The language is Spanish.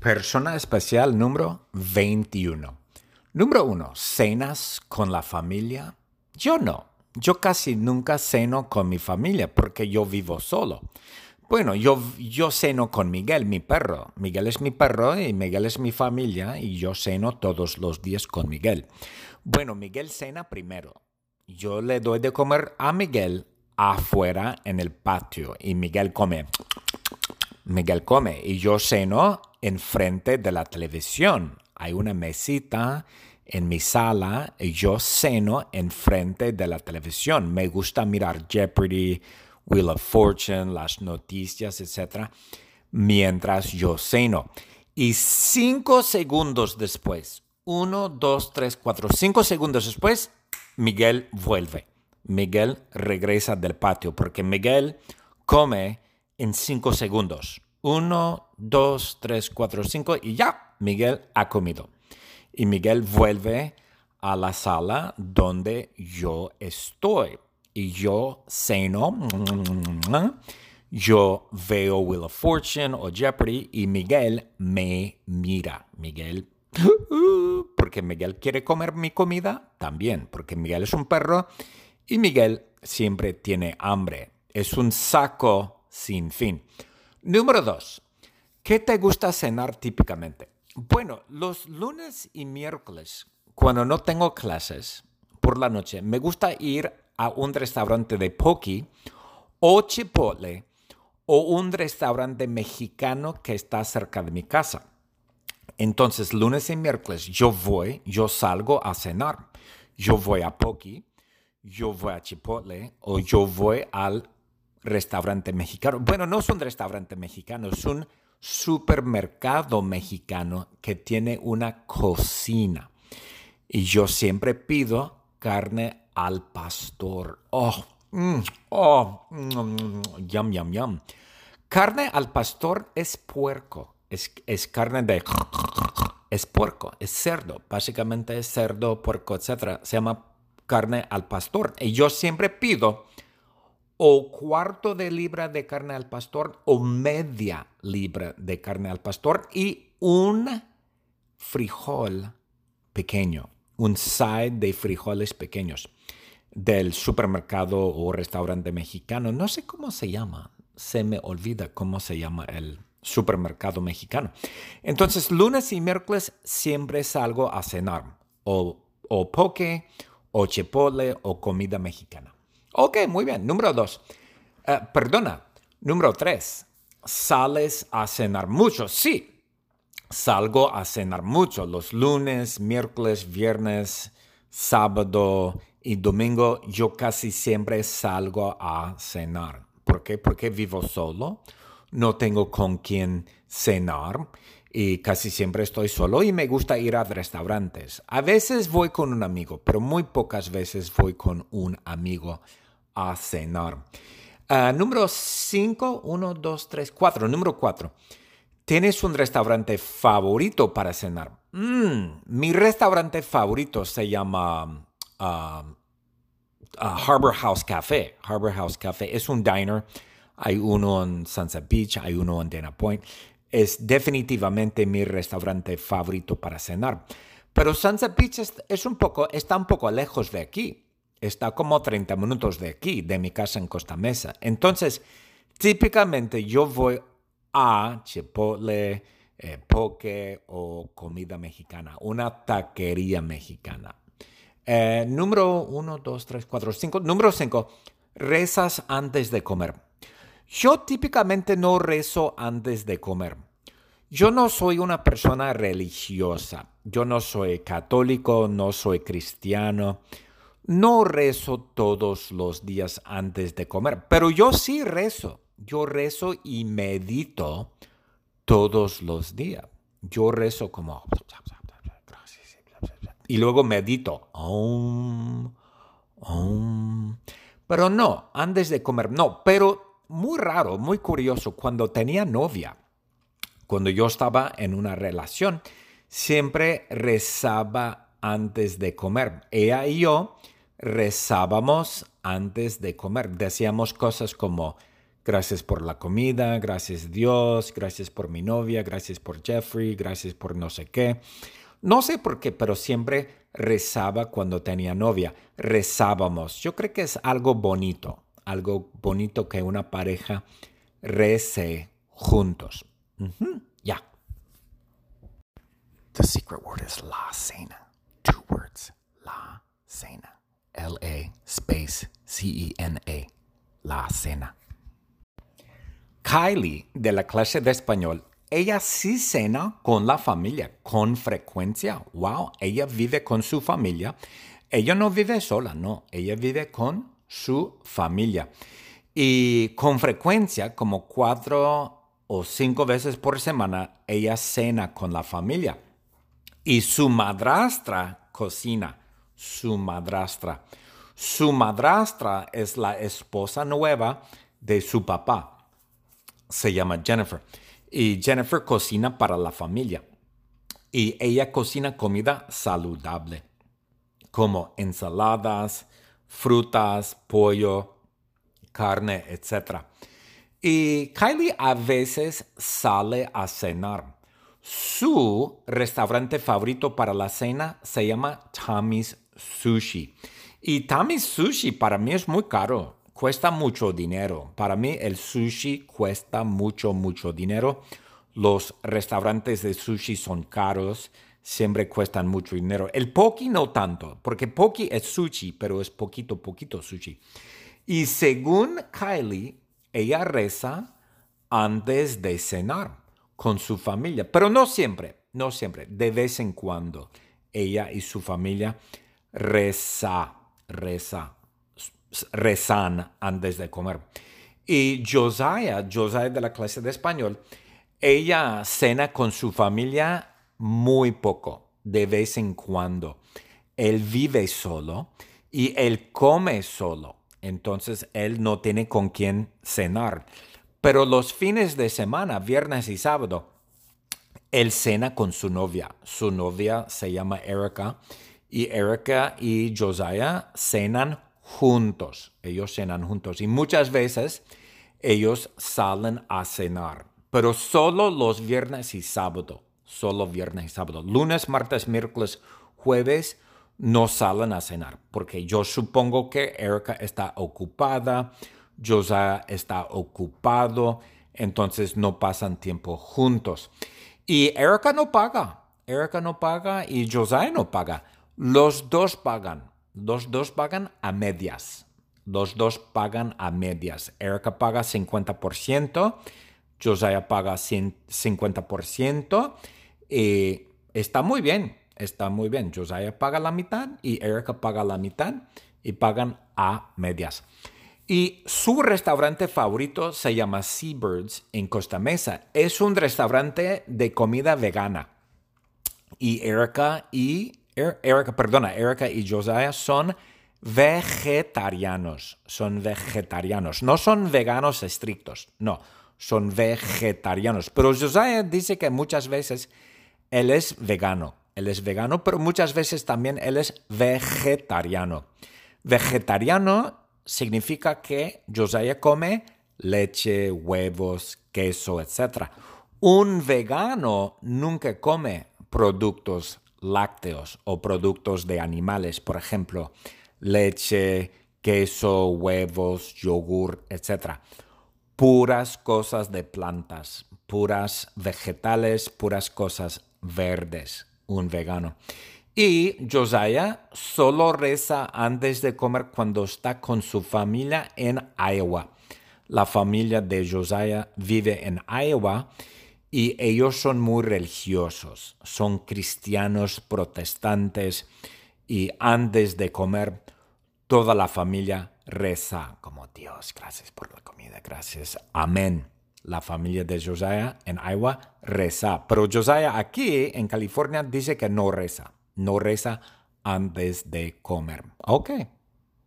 Persona especial número 21. Número 1. ¿Cenas con la familia? Yo no. Yo casi nunca ceno con mi familia porque yo vivo solo. Bueno, yo, yo ceno con Miguel, mi perro. Miguel es mi perro y Miguel es mi familia y yo ceno todos los días con Miguel. Bueno, Miguel cena primero. Yo le doy de comer a Miguel afuera en el patio y Miguel come. Miguel come y yo ceno enfrente de la televisión. Hay una mesita en mi sala y yo ceno enfrente de la televisión. Me gusta mirar Jeopardy, Wheel of Fortune, las noticias, etc. mientras yo ceno. Y cinco segundos después, uno, dos, tres, cuatro, cinco segundos después, Miguel vuelve. Miguel regresa del patio porque Miguel come en cinco segundos. Uno, dos, tres, cuatro, cinco y ya, Miguel ha comido. Y Miguel vuelve a la sala donde yo estoy. Y yo ceno, yo veo Wheel of Fortune o Jeopardy y Miguel me mira. Miguel, porque Miguel quiere comer mi comida también, porque Miguel es un perro y Miguel siempre tiene hambre. Es un saco sin fin. Número dos, ¿qué te gusta cenar típicamente? Bueno, los lunes y miércoles, cuando no tengo clases por la noche, me gusta ir a un restaurante de poke o chipotle o un restaurante mexicano que está cerca de mi casa. Entonces, lunes y miércoles yo voy, yo salgo a cenar. Yo voy a Poki, yo voy a Chipotle o yo voy al restaurante mexicano. Bueno, no es un restaurante mexicano, es un supermercado mexicano que tiene una cocina. Y yo siempre pido carne al pastor. Oh, mm, oh, mm, yum, yum, yum. Carne al pastor es puerco, es, es carne de... Es puerco, es cerdo, básicamente es cerdo, puerco, etc. Se llama carne al pastor. Y yo siempre pido o cuarto de libra de carne al pastor o media libra de carne al pastor y un frijol pequeño, un side de frijoles pequeños del supermercado o restaurante mexicano. No sé cómo se llama, se me olvida cómo se llama el supermercado mexicano. Entonces, lunes y miércoles siempre salgo a cenar o, o poke o chipotle o comida mexicana. Ok, muy bien. Número dos. Eh, perdona. Número tres. ¿Sales a cenar mucho? Sí. Salgo a cenar mucho los lunes, miércoles, viernes, sábado y domingo. Yo casi siempre salgo a cenar. ¿Por qué? Porque vivo solo. No tengo con quién cenar y casi siempre estoy solo y me gusta ir a restaurantes. A veces voy con un amigo, pero muy pocas veces voy con un amigo a cenar. Ah, número 5, 1, 2, 3, 4. Número 4. ¿Tienes un restaurante favorito para cenar? Mm, mi restaurante favorito se llama ah, ah, Harbor House Café. Harbor House Café es un diner. Hay uno en Sunset Beach, hay uno en Dana Point. Es definitivamente mi restaurante favorito para cenar. Pero Sunset Beach es un poco, está un poco lejos de aquí está como 30 minutos de aquí, de mi casa en Costa Mesa. Entonces, típicamente yo voy a Chipotle, eh, poke o comida mexicana, una taquería mexicana. Eh, número 1, 2, 3, 4, 5. Número 5, rezas antes de comer. Yo típicamente no rezo antes de comer. Yo no soy una persona religiosa. Yo no soy católico, no soy cristiano. No rezo todos los días antes de comer, pero yo sí rezo. Yo rezo y medito todos los días. Yo rezo como... Y luego medito. Pero no, antes de comer, no. Pero muy raro, muy curioso, cuando tenía novia, cuando yo estaba en una relación, siempre rezaba antes de comer. Ella y yo rezábamos antes de comer. Decíamos cosas como, Gracias por la comida, gracias Dios, gracias por mi novia, gracias por Jeffrey, gracias por no sé qué. No sé por qué, pero siempre rezaba cuando tenía novia. Rezábamos. Yo creo que es algo bonito, algo bonito que una pareja rece juntos. Ya. The secret word is la cena. Two words. La cena. L-A space C-E-N-A. La cena. Kylie, de la clase de español, ella sí cena con la familia, con frecuencia. Wow, ella vive con su familia. Ella no vive sola, no, ella vive con su familia. Y con frecuencia, como cuatro o cinco veces por semana, ella cena con la familia. Y su madrastra cocina, su madrastra. Su madrastra es la esposa nueva de su papá se llama Jennifer. Y Jennifer cocina para la familia. Y ella cocina comida saludable, como ensaladas, frutas, pollo, carne, etc. Y Kylie a veces sale a cenar. Su restaurante favorito para la cena se llama Tommy's Sushi. Y Tommy's Sushi para mí es muy caro cuesta mucho dinero. Para mí el sushi cuesta mucho, mucho dinero. Los restaurantes de sushi son caros, siempre cuestan mucho dinero. El poki no tanto, porque poki es sushi, pero es poquito, poquito sushi. Y según Kylie, ella reza antes de cenar con su familia, pero no siempre, no siempre, de vez en cuando. Ella y su familia reza, reza rezan antes de comer. Y Josiah, Josiah de la clase de español, ella cena con su familia muy poco, de vez en cuando. Él vive solo y él come solo. Entonces él no tiene con quién cenar. Pero los fines de semana, viernes y sábado, él cena con su novia. Su novia se llama Erica y Erica y Josiah cenan juntos, ellos cenan juntos y muchas veces ellos salen a cenar, pero solo los viernes y sábado, solo viernes y sábado. Lunes, martes, miércoles, jueves no salen a cenar, porque yo supongo que Erika está ocupada, Josiah está ocupado, entonces no pasan tiempo juntos. Y Erika no paga, Erika no paga y Josiah no paga. Los dos pagan. Los dos pagan a medias. Los dos pagan a medias. Erica paga 50%, Josiah paga 50%. Y está muy bien, está muy bien. Josiah paga la mitad y Erica paga la mitad y pagan a medias. Y su restaurante favorito se llama Seabirds en Costa Mesa. Es un restaurante de comida vegana. Y Erica y Er, Erica, perdona, Erica y Josiah son vegetarianos, son vegetarianos, no son veganos estrictos, no, son vegetarianos. Pero Josiah dice que muchas veces él es vegano, él es vegano, pero muchas veces también él es vegetariano. Vegetariano significa que Josiah come leche, huevos, queso, etc. Un vegano nunca come productos lácteos o productos de animales, por ejemplo, leche, queso, huevos, yogur, etc. Puras cosas de plantas, puras vegetales, puras cosas verdes, un vegano. Y Josiah solo reza antes de comer cuando está con su familia en Iowa. La familia de Josiah vive en Iowa y ellos son muy religiosos, son cristianos protestantes y antes de comer toda la familia reza como Dios, gracias por la comida, gracias, amén. La familia de Josiah en Iowa reza, pero Josiah aquí en California dice que no reza, no reza antes de comer. Ok,